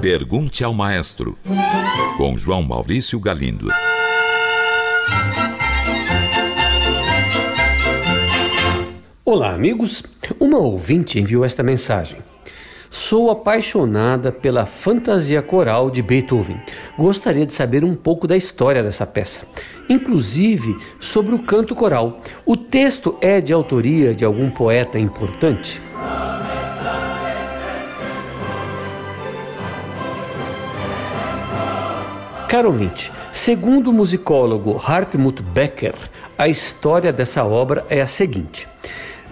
Pergunte ao Maestro, com João Maurício Galindo. Olá, amigos. Uma ouvinte enviou esta mensagem. Sou apaixonada pela fantasia coral de Beethoven. Gostaria de saber um pouco da história dessa peça, inclusive sobre o canto coral. O texto é de autoria de algum poeta importante? Caro ouvinte, segundo o musicólogo Hartmut Becker, a história dessa obra é a seguinte.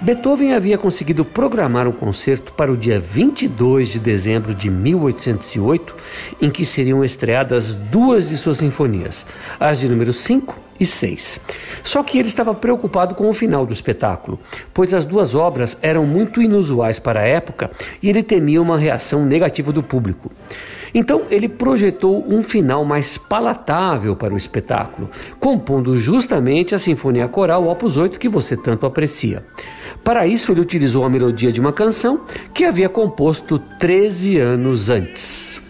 Beethoven havia conseguido programar um concerto para o dia 22 de dezembro de 1808, em que seriam estreadas duas de suas sinfonias, as de número 5 e 6. Só que ele estava preocupado com o final do espetáculo, pois as duas obras eram muito inusuais para a época e ele temia uma reação negativa do público. Então ele projetou um final mais palatável para o espetáculo, compondo justamente a Sinfonia Coral Opus 8 que você tanto aprecia. Para isso, ele utilizou a melodia de uma canção que havia composto 13 anos antes.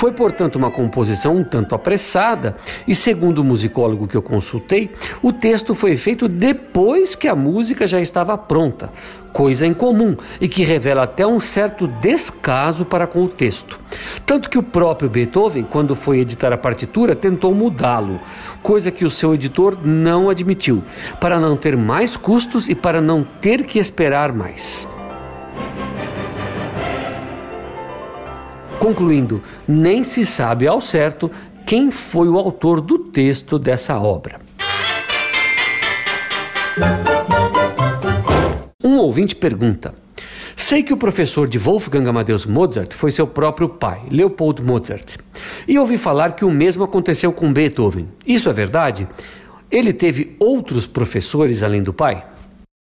Foi, portanto, uma composição um tanto apressada, e segundo o musicólogo que eu consultei, o texto foi feito depois que a música já estava pronta, coisa incomum e que revela até um certo descaso para com o texto. Tanto que o próprio Beethoven, quando foi editar a partitura, tentou mudá-lo, coisa que o seu editor não admitiu, para não ter mais custos e para não ter que esperar mais. Concluindo, nem se sabe ao certo quem foi o autor do texto dessa obra. Um ouvinte pergunta: Sei que o professor de Wolfgang Amadeus Mozart foi seu próprio pai, Leopold Mozart. E ouvi falar que o mesmo aconteceu com Beethoven. Isso é verdade? Ele teve outros professores além do pai?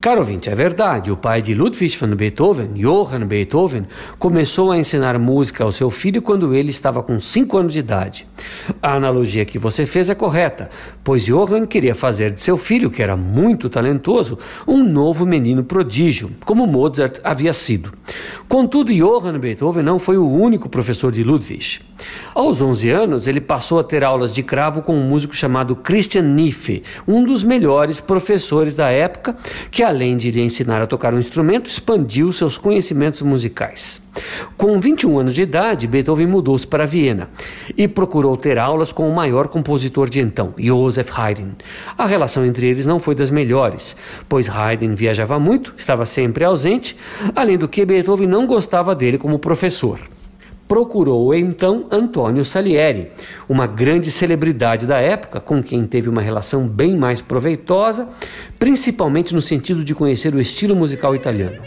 Caro ouvinte, é verdade, o pai de Ludwig van Beethoven, Johann Beethoven, começou a ensinar música ao seu filho quando ele estava com 5 anos de idade. A analogia que você fez é correta, pois Johann queria fazer de seu filho, que era muito talentoso, um novo menino prodígio, como Mozart havia sido. Contudo, Johann Beethoven não foi o único professor de Ludwig. Aos 11 anos, ele passou a ter aulas de cravo com um músico chamado Christian Niffe, um dos melhores professores da época, que além de lhe ensinar a tocar um instrumento, expandiu seus conhecimentos musicais. Com 21 anos de idade, Beethoven mudou-se para Viena e procurou ter aulas com o maior compositor de então, Joseph Haydn. A relação entre eles não foi das melhores, pois Haydn viajava muito, estava sempre ausente, além do que Beethoven não gostava dele como professor procurou então Antônio Salieri, uma grande celebridade da época, com quem teve uma relação bem mais proveitosa, principalmente no sentido de conhecer o estilo musical italiano.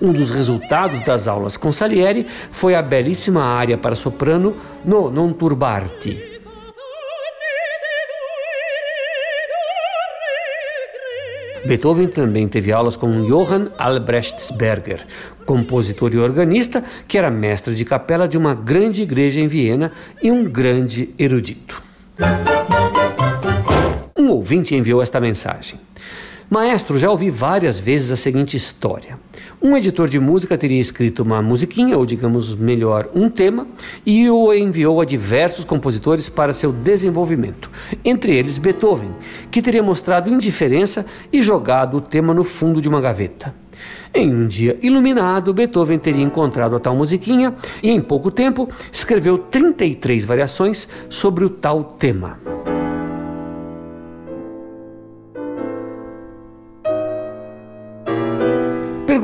Um dos resultados das aulas com Salieri foi a belíssima área para soprano No Non Turbarti. Beethoven também teve aulas com Johann Albrechtsberger, compositor e organista, que era mestre de capela de uma grande igreja em Viena e um grande erudito. Um ouvinte enviou esta mensagem. Maestro, já ouvi várias vezes a seguinte história. Um editor de música teria escrito uma musiquinha, ou digamos melhor, um tema, e o enviou a diversos compositores para seu desenvolvimento, entre eles Beethoven, que teria mostrado indiferença e jogado o tema no fundo de uma gaveta. Em um dia iluminado, Beethoven teria encontrado a tal musiquinha e, em pouco tempo, escreveu 33 variações sobre o tal tema.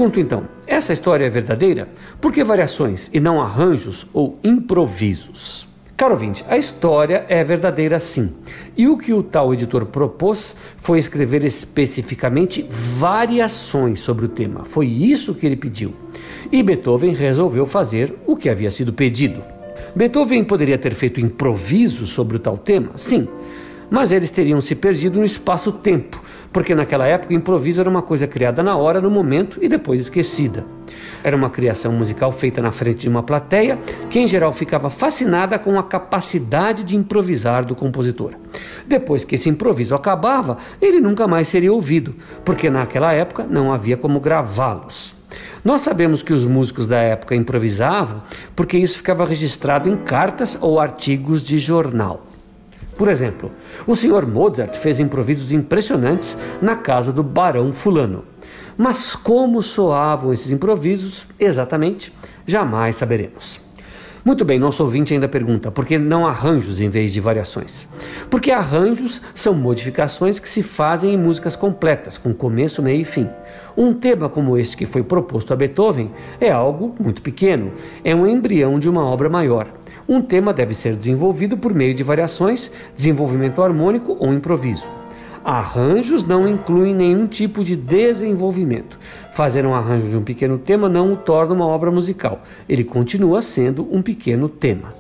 Pergunto então: essa história é verdadeira? Por que variações e não arranjos ou improvisos? Caro ouvinte, a história é verdadeira sim. E o que o tal editor propôs foi escrever especificamente variações sobre o tema. Foi isso que ele pediu. E Beethoven resolveu fazer o que havia sido pedido. Beethoven poderia ter feito improviso sobre o tal tema? Sim mas eles teriam se perdido no espaço-tempo, porque naquela época o improviso era uma coisa criada na hora, no momento e depois esquecida. Era uma criação musical feita na frente de uma plateia que, em geral, ficava fascinada com a capacidade de improvisar do compositor. Depois que esse improviso acabava, ele nunca mais seria ouvido, porque naquela época não havia como gravá-los. Nós sabemos que os músicos da época improvisavam porque isso ficava registrado em cartas ou artigos de jornal. Por exemplo, o Sr. Mozart fez improvisos impressionantes na casa do Barão Fulano. Mas como soavam esses improvisos exatamente, jamais saberemos. Muito bem, nosso ouvinte ainda pergunta: por que não arranjos em vez de variações? Porque arranjos são modificações que se fazem em músicas completas, com começo, meio e fim. Um tema como este que foi proposto a Beethoven é algo muito pequeno, é um embrião de uma obra maior. Um tema deve ser desenvolvido por meio de variações, desenvolvimento harmônico ou improviso. Arranjos não incluem nenhum tipo de desenvolvimento. Fazer um arranjo de um pequeno tema não o torna uma obra musical. Ele continua sendo um pequeno tema.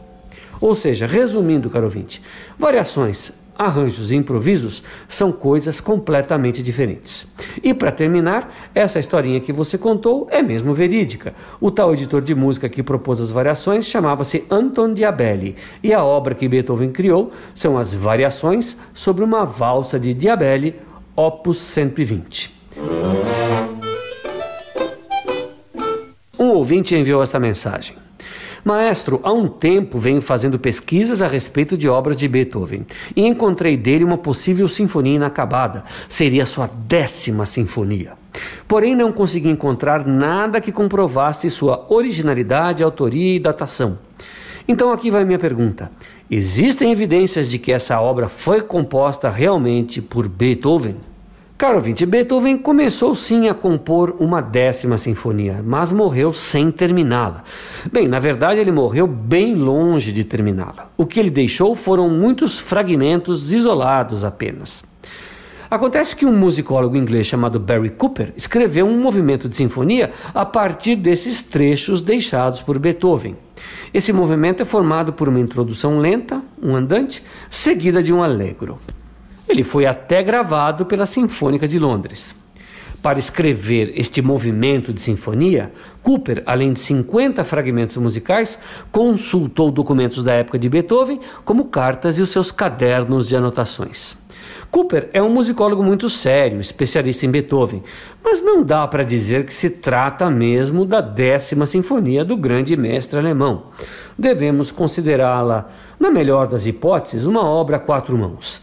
Ou seja, resumindo, caro ouvinte, variações arranjos e improvisos são coisas completamente diferentes. E para terminar, essa historinha que você contou é mesmo verídica. O tal editor de música que propôs as variações chamava-se Anton Diabelli, e a obra que Beethoven criou são as variações sobre uma valsa de Diabelli, opus 120. Um ouvinte enviou esta mensagem. Maestro, há um tempo venho fazendo pesquisas a respeito de obras de Beethoven e encontrei dele uma possível sinfonia inacabada. Seria sua décima sinfonia. Porém, não consegui encontrar nada que comprovasse sua originalidade, autoria e datação. Então aqui vai minha pergunta. Existem evidências de que essa obra foi composta realmente por Beethoven? Caro ouvinte, Beethoven começou sim a compor uma décima sinfonia, mas morreu sem terminá-la. Bem, na verdade, ele morreu bem longe de terminá-la. O que ele deixou foram muitos fragmentos isolados apenas. Acontece que um musicólogo inglês chamado Barry Cooper escreveu um movimento de sinfonia a partir desses trechos deixados por Beethoven. Esse movimento é formado por uma introdução lenta, um andante, seguida de um allegro. Ele foi até gravado pela Sinfônica de Londres. Para escrever este movimento de sinfonia, Cooper, além de 50 fragmentos musicais, consultou documentos da época de Beethoven, como cartas e os seus cadernos de anotações. Cooper é um musicólogo muito sério, especialista em Beethoven, mas não dá para dizer que se trata mesmo da décima sinfonia do grande mestre alemão. Devemos considerá-la, na melhor das hipóteses, uma obra a quatro mãos